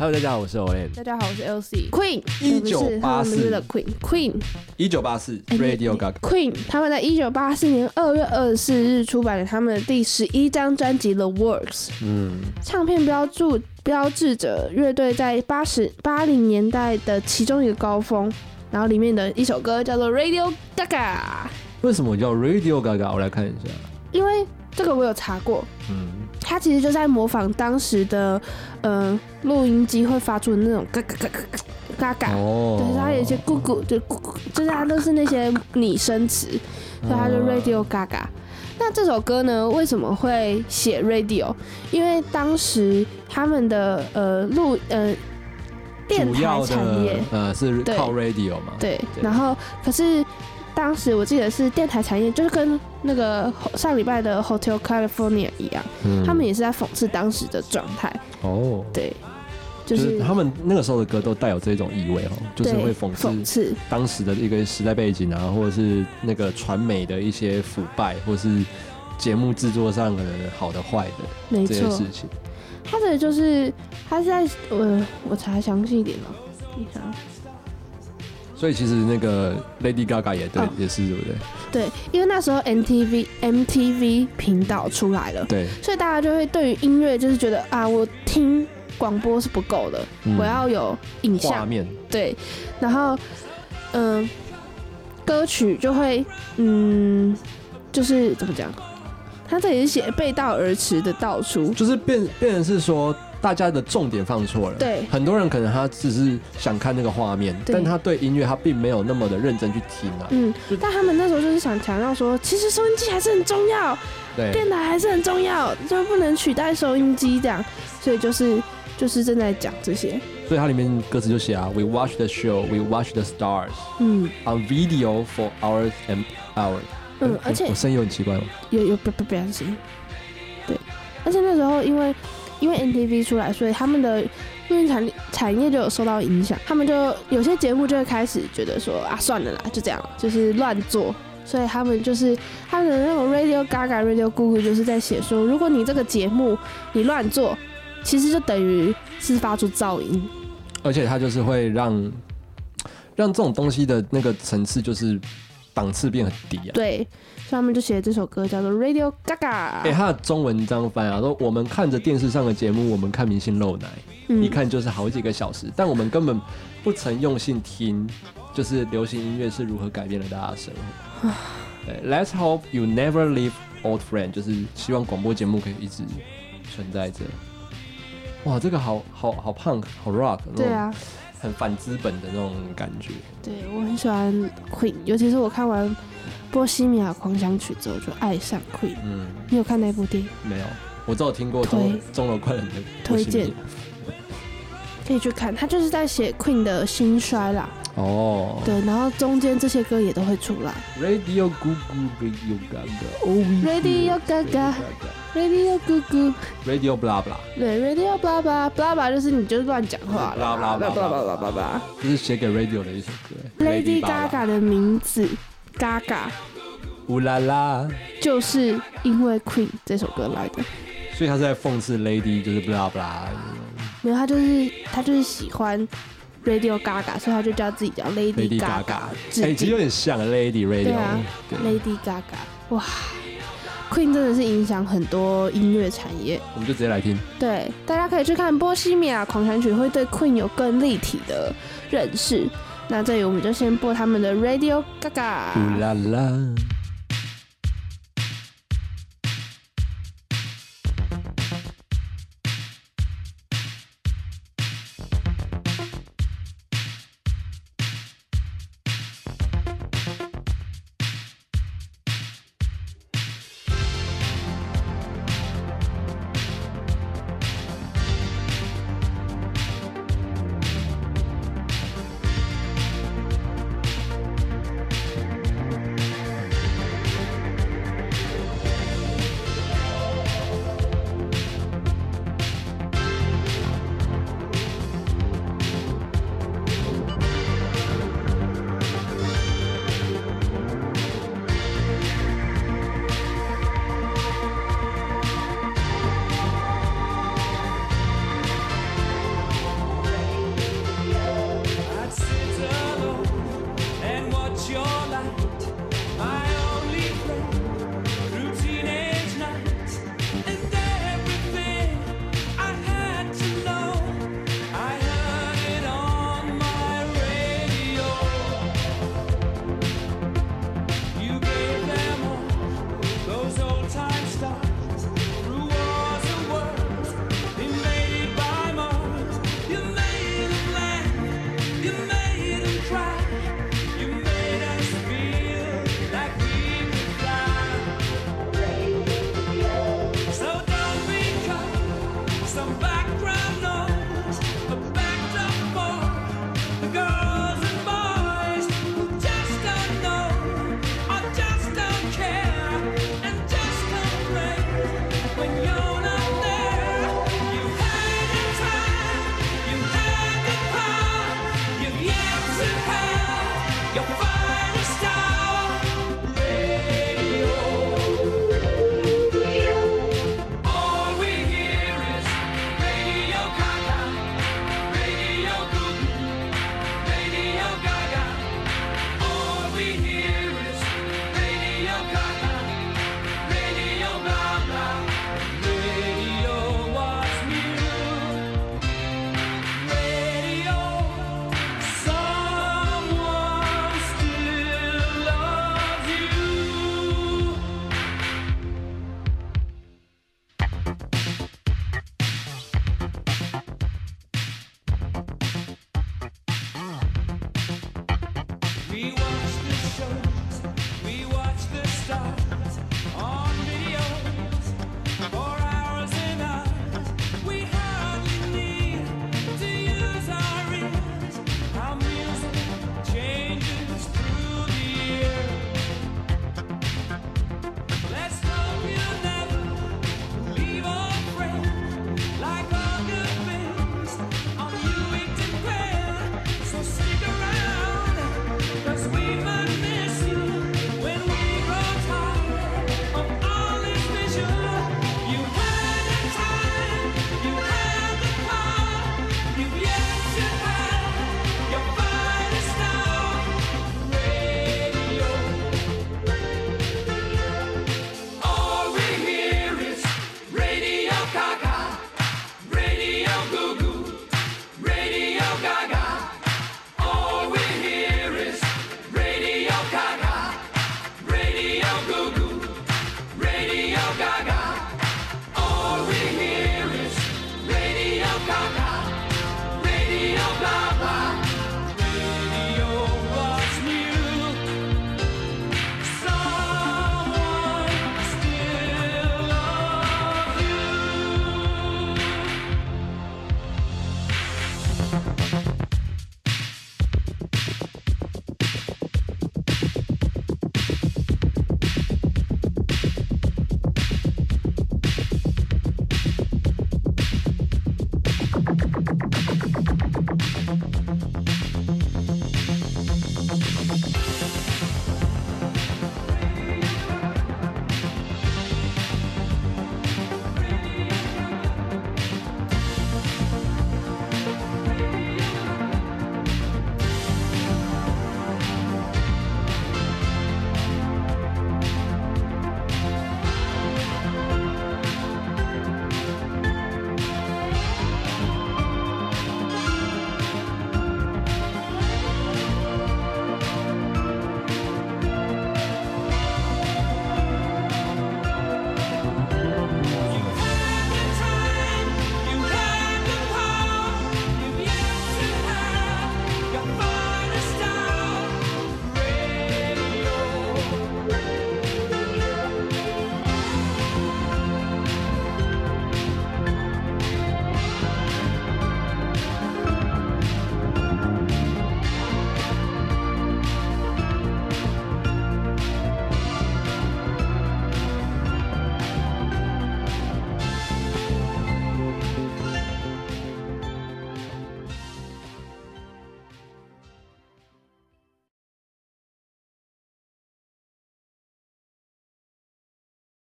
Hello，大家好，我是 Olen。大家好，我是 LC Queen，1984 他们是的 Queen Queen 一九八四哎 Radio Gaga，Queen，他们在一九八四年二月二十四日出版了他们的第十一张专辑《The Works》，嗯，唱片标注标志着乐队在八十八零年代的其中一个高峰。然后里面的一首歌叫做《Radio Gaga》，为什么叫 Radio Gaga？我来看一下。因为这个我有查过，嗯，它其实就在模仿当时的呃录音机会发出的那种嘎嘎嘎嘎嘎嘎。哦，对，它有一些咕咕，就咕咕，就是他都是那些拟声词，所以他就 Radio Gaga。那这首歌呢，为什么会写 Radio？因为当时他们的呃录呃电台产业，呃是靠 Radio 嘛？对，对然后可是当时我记得是电台产业，就是跟那个上礼拜的 Hotel California 一样，嗯。他们也是在讽刺当时的状态，哦，对，就就是是他们那个时候的歌都带有这种意味哦，就是对会讽刺讽刺，当时的一个时代背景啊，或者是那个传媒的一些腐败，或是节目制作上可能好的坏的这些事，情。他的就是他是在呃，我查详细一点哦，你想所以其实那个 Lady Gaga 也对，哦也是对不对？对，因为那时候 MTV MTV 频道出来了，对，所以大家就会对于音乐就是觉得啊，我听广播是不够的，嗯我要有影像，面，对，然后嗯、歌曲就会嗯，就是怎么讲？他这里是写背道而驰的道出，就是变变成是说，大家的重点放错了。对。很多人可能他只是想看那个画面，但他对音乐他并没有那么的认真去听啊。嗯，但他们那时候就是想强调说，其实收音机还是很重要，对，电台还是很重要，就不能取代收音机这样，所以就是就是正在讲这些，所以它里面歌词就写啊，We watch the show, we watch the stars. 嗯。On video for hours and hours。嗯哎，而且我声音有很奇怪吗？有有不不不担心，对，而且那时候因为因为 NTV 出来，所以他们的录音产产业就有受到影响，他们就有些节目就会开始觉得说啊算了啦，就这样，就是乱做。所以他们就是他们的那种 Radio Gaga、Radio Google 就是在写说，如果你这个节目你乱做，其实就等于是发出噪音。而且它就是会让让这种东西的那个层次就是档次变很低啊。对，所以他们就写了这首歌叫做 Radio Gaga。哎、它的中文这样翻啊，说我们看着电视上的节目，我们看明星露奶，嗯一看就是好几个小时，但我们根本不曾用心听，就是流行音乐是如何改变了大家的生活。对，Let's hope you never leave old friend，就是希望广播节目可以一直存在着。哇，这个好好好 punk，好 rock，对啊，很反资本的那种感觉。对我很喜欢 Queen，尤其是我看完《波西米亚狂想曲》之后就爱上 Queen。嗯，你有看那部电影？没有，我只有听过钟推钟楼怪人的推荐可以去看，他就是在写 Queen 的兴衰啦。哦，对，然后中间这些歌也都会出来。Radio Gugu Radio Gaga，Radio Gaga，Radio Gugu Radio Bla Bla。对，Radio Bla Bla Bla Bla，就是你就是乱讲话。Blabla，Blabla，Blabla，就是写给 Radio 的一首歌。Lady Gaga 的名字 Gaga，乌拉拉，就是因为 Queen 这首歌来的，所以他是来讽刺 Lady，就是 Blabla。没有，他就是他就是喜欢。Radio Gaga，所以他就叫自己叫 Lady 致哎，其实有点像 Lady Radio 对啊。对，Lady Gaga。哇，Queen 真的是影响很多音乐产业。我们就直接来听。对，大家可以去看《波西米亚狂想曲》，会对 Queen 有更立体的认识。那这里我们就先播他们的 Radio Gaga。乌啦啦。We were.